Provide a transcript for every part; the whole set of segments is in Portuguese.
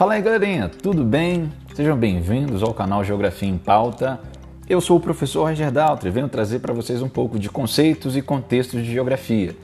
Fala aí galerinha, tudo bem? Sejam bem-vindos ao canal Geografia em Pauta. Eu sou o professor Roger Daltri, venho trazer para vocês um pouco de conceitos e contextos de geografia.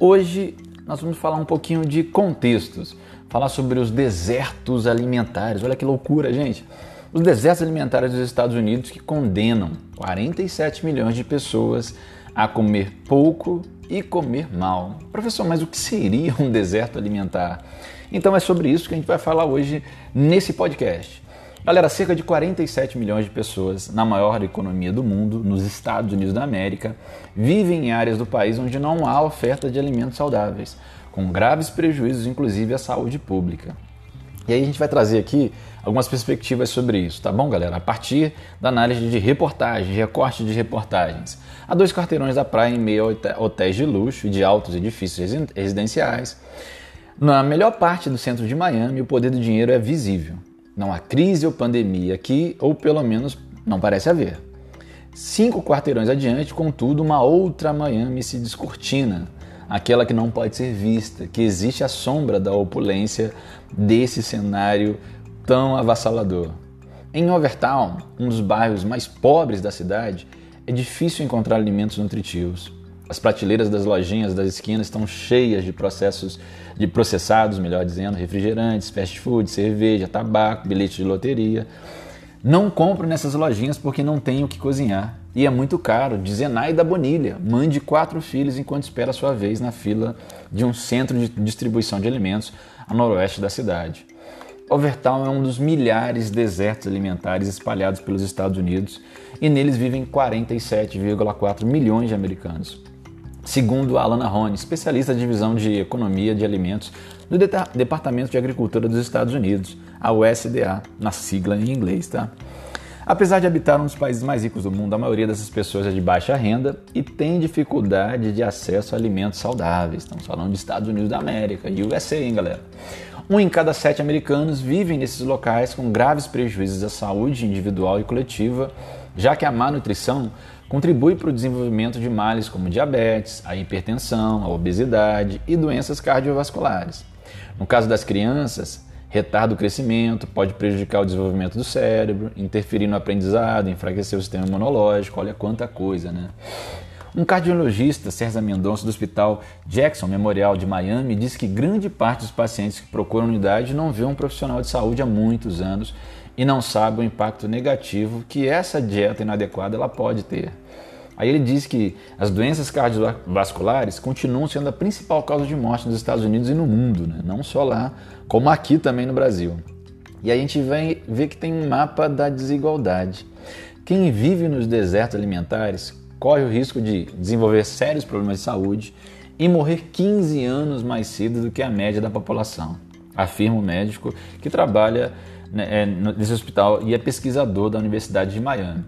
Hoje nós vamos falar um pouquinho de contextos, falar sobre os desertos alimentares. Olha que loucura, gente! Os desertos alimentares dos Estados Unidos que condenam 47 milhões de pessoas a comer pouco e comer mal. Professor, mas o que seria um deserto alimentar? Então é sobre isso que a gente vai falar hoje nesse podcast. Galera, cerca de 47 milhões de pessoas na maior economia do mundo, nos Estados Unidos da América, vivem em áreas do país onde não há oferta de alimentos saudáveis, com graves prejuízos, inclusive à saúde pública. E aí a gente vai trazer aqui algumas perspectivas sobre isso, tá bom, galera? A partir da análise de reportagens, recorte de reportagens. Há dois quarteirões da praia em meio a hotéis de luxo e de altos edifícios residenciais. Na melhor parte do centro de Miami, o poder do dinheiro é visível. Não há crise ou pandemia aqui, ou pelo menos não parece haver. Cinco quarteirões adiante, contudo, uma outra Miami se descortina aquela que não pode ser vista, que existe a sombra da opulência desse cenário tão avassalador. Em Overtown, um dos bairros mais pobres da cidade, é difícil encontrar alimentos nutritivos. As prateleiras das lojinhas das esquinas estão cheias de processos de processados, melhor dizendo, refrigerantes, fast food, cerveja, tabaco, bilhete de loteria. Não compro nessas lojinhas porque não tenho o que cozinhar. E é muito caro. Diz Zenaida Bonilha, mãe de quatro filhos enquanto espera sua vez na fila de um centro de distribuição de alimentos a noroeste da cidade. Overtown é um dos milhares de desertos alimentares espalhados pelos Estados Unidos e neles vivem 47,4 milhões de americanos. Segundo Alana Rone, especialista da divisão de economia de alimentos do Departamento de Agricultura dos Estados Unidos, a USDA, na sigla em inglês, tá? Apesar de habitar um dos países mais ricos do mundo, a maioria dessas pessoas é de baixa renda e tem dificuldade de acesso a alimentos saudáveis. Estamos falando dos Estados Unidos da América, USA, hein, galera? Um em cada sete americanos vivem nesses locais com graves prejuízos à saúde individual e coletiva, já que a má nutrição contribui para o desenvolvimento de males como diabetes, a hipertensão, a obesidade e doenças cardiovasculares. No caso das crianças, retarda o crescimento, pode prejudicar o desenvolvimento do cérebro, interferir no aprendizado, enfraquecer o sistema imunológico, olha quanta coisa, né? Um cardiologista, César Mendonça, do Hospital Jackson Memorial de Miami, diz que grande parte dos pacientes que procuram unidade não vê um profissional de saúde há muitos anos e não sabe o impacto negativo que essa dieta inadequada ela pode ter. Aí ele diz que as doenças cardiovasculares continuam sendo a principal causa de morte nos Estados Unidos e no mundo, né? não só lá, como aqui também no Brasil. E a gente vai ver que tem um mapa da desigualdade. Quem vive nos desertos alimentares corre o risco de desenvolver sérios problemas de saúde e morrer 15 anos mais cedo do que a média da população, afirma o médico que trabalha né, é, nesse hospital e é pesquisador da Universidade de Miami.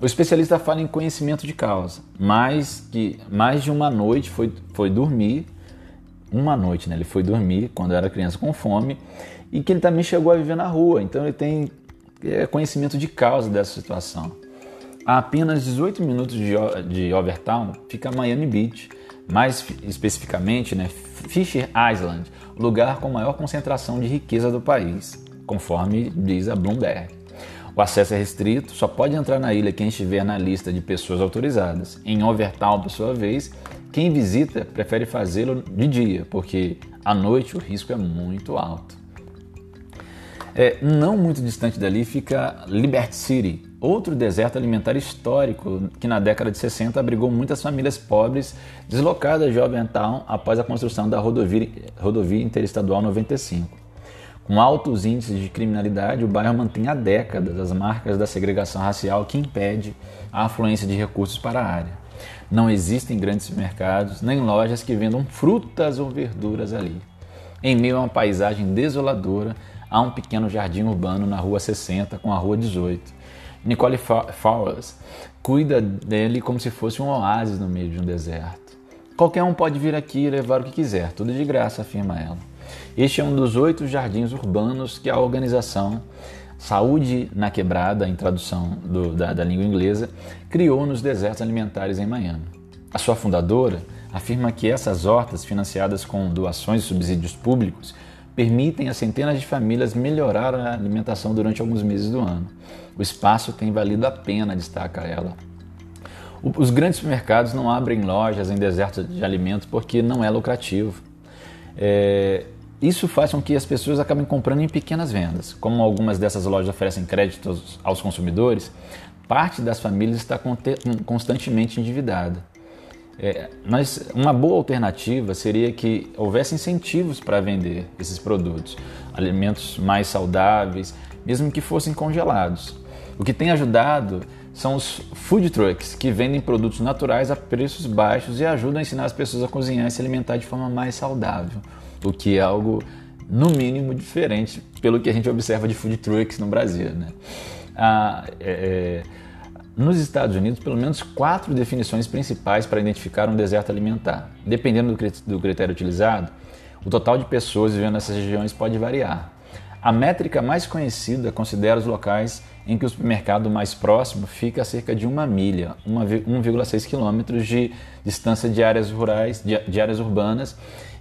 O especialista fala em conhecimento de causa, mais que mais de uma noite foi, foi dormir, uma noite, né? Ele foi dormir quando era criança com fome e que ele também chegou a viver na rua, então ele tem é, conhecimento de causa dessa situação. A apenas 18 minutos de, de Overtown fica Miami Beach, mais especificamente né, Fisher Island, lugar com maior concentração de riqueza do país conforme diz a Bloomberg. O acesso é restrito, só pode entrar na ilha quem estiver na lista de pessoas autorizadas. Em Overtown, por sua vez, quem visita prefere fazê-lo de dia, porque à noite o risco é muito alto. É, não muito distante dali fica Liberty City, outro deserto alimentar histórico que na década de 60 abrigou muitas famílias pobres deslocadas de Overtown após a construção da rodovia, rodovia interestadual 95. Com altos índices de criminalidade, o bairro mantém há décadas as marcas da segregação racial que impede a afluência de recursos para a área. Não existem grandes mercados nem lojas que vendam frutas ou verduras ali. Em meio a uma paisagem desoladora, há um pequeno jardim urbano na Rua 60 com a Rua 18. Nicole Fowles cuida dele como se fosse um oásis no meio de um deserto. Qualquer um pode vir aqui e levar o que quiser, tudo de graça, afirma ela. Este é um dos oito jardins urbanos que a organização Saúde na Quebrada, em tradução do, da, da língua inglesa, criou nos desertos alimentares em Miami. A sua fundadora afirma que essas hortas, financiadas com doações e subsídios públicos, permitem a centenas de famílias melhorar a alimentação durante alguns meses do ano. O espaço tem valido a pena, destaca ela. Os grandes supermercados não abrem lojas em desertos de alimentos porque não é lucrativo. É, isso faz com que as pessoas acabem comprando em pequenas vendas. Como algumas dessas lojas oferecem créditos aos consumidores, parte das famílias está constantemente endividada. É, mas uma boa alternativa seria que houvesse incentivos para vender esses produtos, alimentos mais saudáveis, mesmo que fossem congelados. O que tem ajudado são os food trucks, que vendem produtos naturais a preços baixos e ajudam a ensinar as pessoas a cozinhar e se alimentar de forma mais saudável, o que é algo, no mínimo, diferente pelo que a gente observa de food trucks no Brasil. Né? Ah, é, é nos Estados Unidos, pelo menos quatro definições principais para identificar um deserto alimentar. Dependendo do critério utilizado, o total de pessoas vivendo nessas regiões pode variar. A métrica mais conhecida considera os locais em que o supermercado mais próximo fica a cerca de uma milha, 1,6 quilômetros de distância de áreas rurais, de áreas urbanas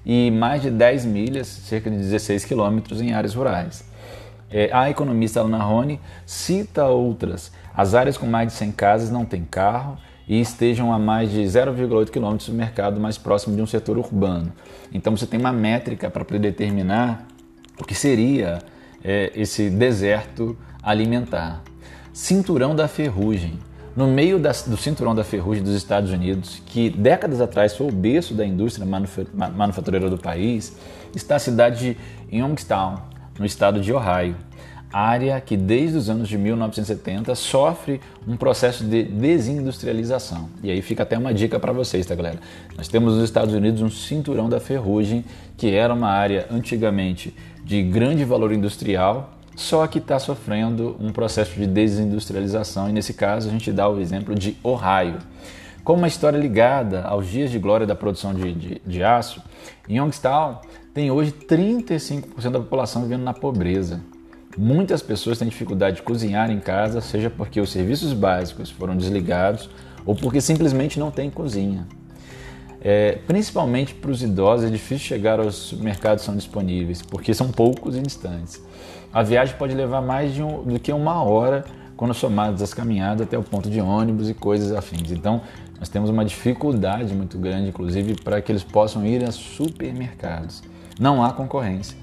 e mais de 10 milhas, cerca de 16 quilômetros em áreas rurais. É, a economista Alana Rony cita outras. As áreas com mais de 100 casas não têm carro e estejam a mais de 0,8 km do mercado mais próximo de um setor urbano. Então você tem uma métrica para determinar o que seria é, esse deserto alimentar. Cinturão da ferrugem. No meio da, do cinturão da ferrugem dos Estados Unidos, que décadas atrás foi o berço da indústria manufatureira do país, está a cidade de Youngstown, no estado de Ohio, área que desde os anos de 1970 sofre um processo de desindustrialização. E aí fica até uma dica para vocês, tá galera? Nós temos nos Estados Unidos um cinturão da ferrugem, que era uma área antigamente de grande valor industrial, só que está sofrendo um processo de desindustrialização, e nesse caso a gente dá o exemplo de Ohio. Com uma história ligada aos dias de glória da produção de, de, de aço, Youngstown tem hoje 35% da população vivendo na pobreza. Muitas pessoas têm dificuldade de cozinhar em casa, seja porque os serviços básicos foram desligados ou porque simplesmente não tem cozinha. É, principalmente para os idosos é difícil chegar aos mercados que são disponíveis, porque são poucos e distantes. A viagem pode levar mais um, do que uma hora quando somadas as caminhadas até o ponto de ônibus e coisas afins. Então, nós temos uma dificuldade muito grande, inclusive, para que eles possam ir a supermercados. Não há concorrência.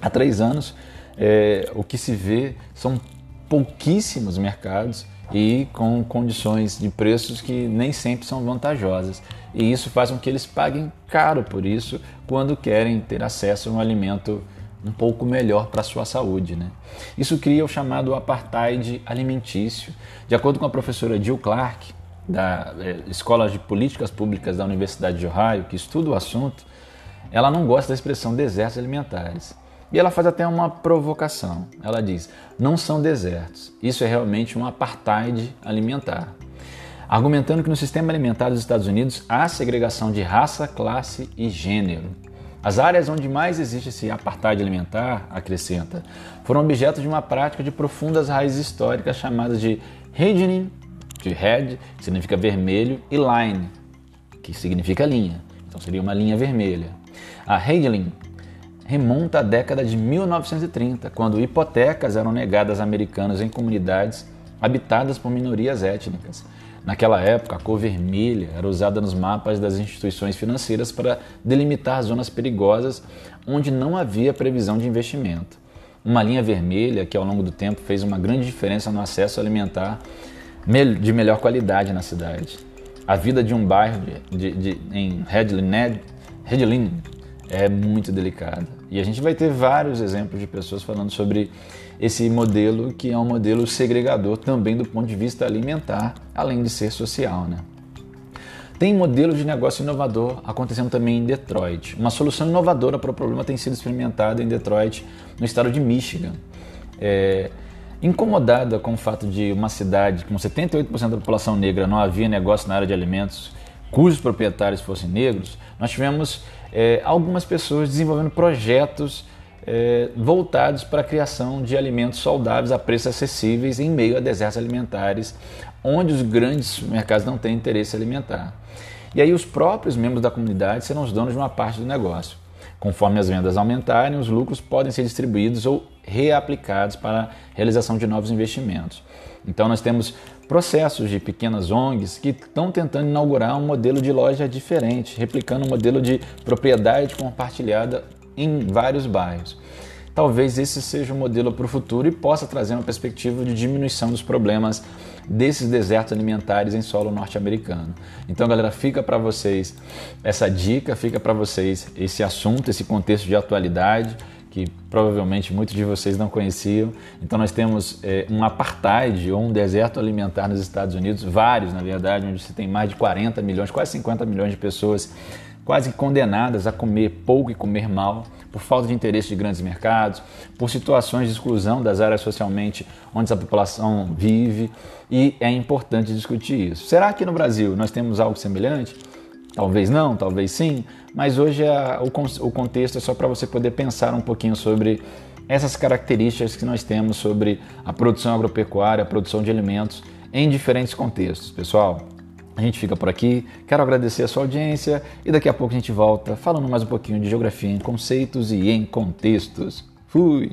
Há três anos, é, o que se vê são pouquíssimos mercados e com condições de preços que nem sempre são vantajosas. E isso faz com que eles paguem caro por isso quando querem ter acesso a um alimento um pouco melhor para a sua saúde. Né? Isso cria o chamado apartheid alimentício. De acordo com a professora Jill Clark, da é, Escola de Políticas Públicas da Universidade de Ohio, que estuda o assunto, ela não gosta da expressão desertos alimentares. E ela faz até uma provocação. Ela diz: não são desertos, isso é realmente um apartheid alimentar. Argumentando que no sistema alimentar dos Estados Unidos há segregação de raça, classe e gênero. As áreas onde mais existe esse apartheid alimentar, acrescenta, foram objeto de uma prática de profundas raízes históricas chamadas de reddening, de red, que significa vermelho, e line, que significa linha. Então seria uma linha vermelha. A reddening remonta à década de 1930, quando hipotecas eram negadas a americanos em comunidades habitadas por minorias étnicas. Naquela época, a cor vermelha era usada nos mapas das instituições financeiras para delimitar zonas perigosas onde não havia previsão de investimento. Uma linha vermelha que, ao longo do tempo, fez uma grande diferença no acesso alimentar de melhor qualidade na cidade. A vida de um bairro de, de, de, em Hedlin, é muito delicada. E a gente vai ter vários exemplos de pessoas falando sobre esse modelo que é um modelo segregador também do ponto de vista alimentar, além de ser social, né? Tem modelo de negócio inovador acontecendo também em Detroit. Uma solução inovadora para o problema tem sido experimentada em Detroit, no estado de Michigan. É, incomodada com o fato de uma cidade com 78% da população negra não havia negócio na área de alimentos cujos proprietários fossem negros, nós tivemos é, algumas pessoas desenvolvendo projetos é, voltados para a criação de alimentos saudáveis a preços acessíveis em meio a desertos alimentares, onde os grandes mercados não têm interesse alimentar. E aí os próprios membros da comunidade serão os donos de uma parte do negócio. Conforme as vendas aumentarem, os lucros podem ser distribuídos ou reaplicados para a realização de novos investimentos. Então nós temos processos de pequenas ONGs que estão tentando inaugurar um modelo de loja diferente, replicando um modelo de propriedade compartilhada em vários bairros. Talvez esse seja o um modelo para o futuro e possa trazer uma perspectiva de diminuição dos problemas desses desertos alimentares em solo norte-americano. Então, galera, fica para vocês essa dica, fica para vocês esse assunto, esse contexto de atualidade que provavelmente muitos de vocês não conheciam. Então nós temos é, um apartheid ou um deserto alimentar nos Estados Unidos, vários na verdade, onde você tem mais de 40 milhões, quase 50 milhões de pessoas quase condenadas a comer pouco e comer mal, por falta de interesse de grandes mercados, por situações de exclusão das áreas socialmente onde a população vive, e é importante discutir isso. Será que no Brasil nós temos algo semelhante? Talvez não, talvez sim, mas hoje a, o, o contexto é só para você poder pensar um pouquinho sobre essas características que nós temos sobre a produção agropecuária, a produção de alimentos em diferentes contextos. Pessoal, a gente fica por aqui. Quero agradecer a sua audiência e daqui a pouco a gente volta falando mais um pouquinho de geografia em conceitos e em contextos. Fui!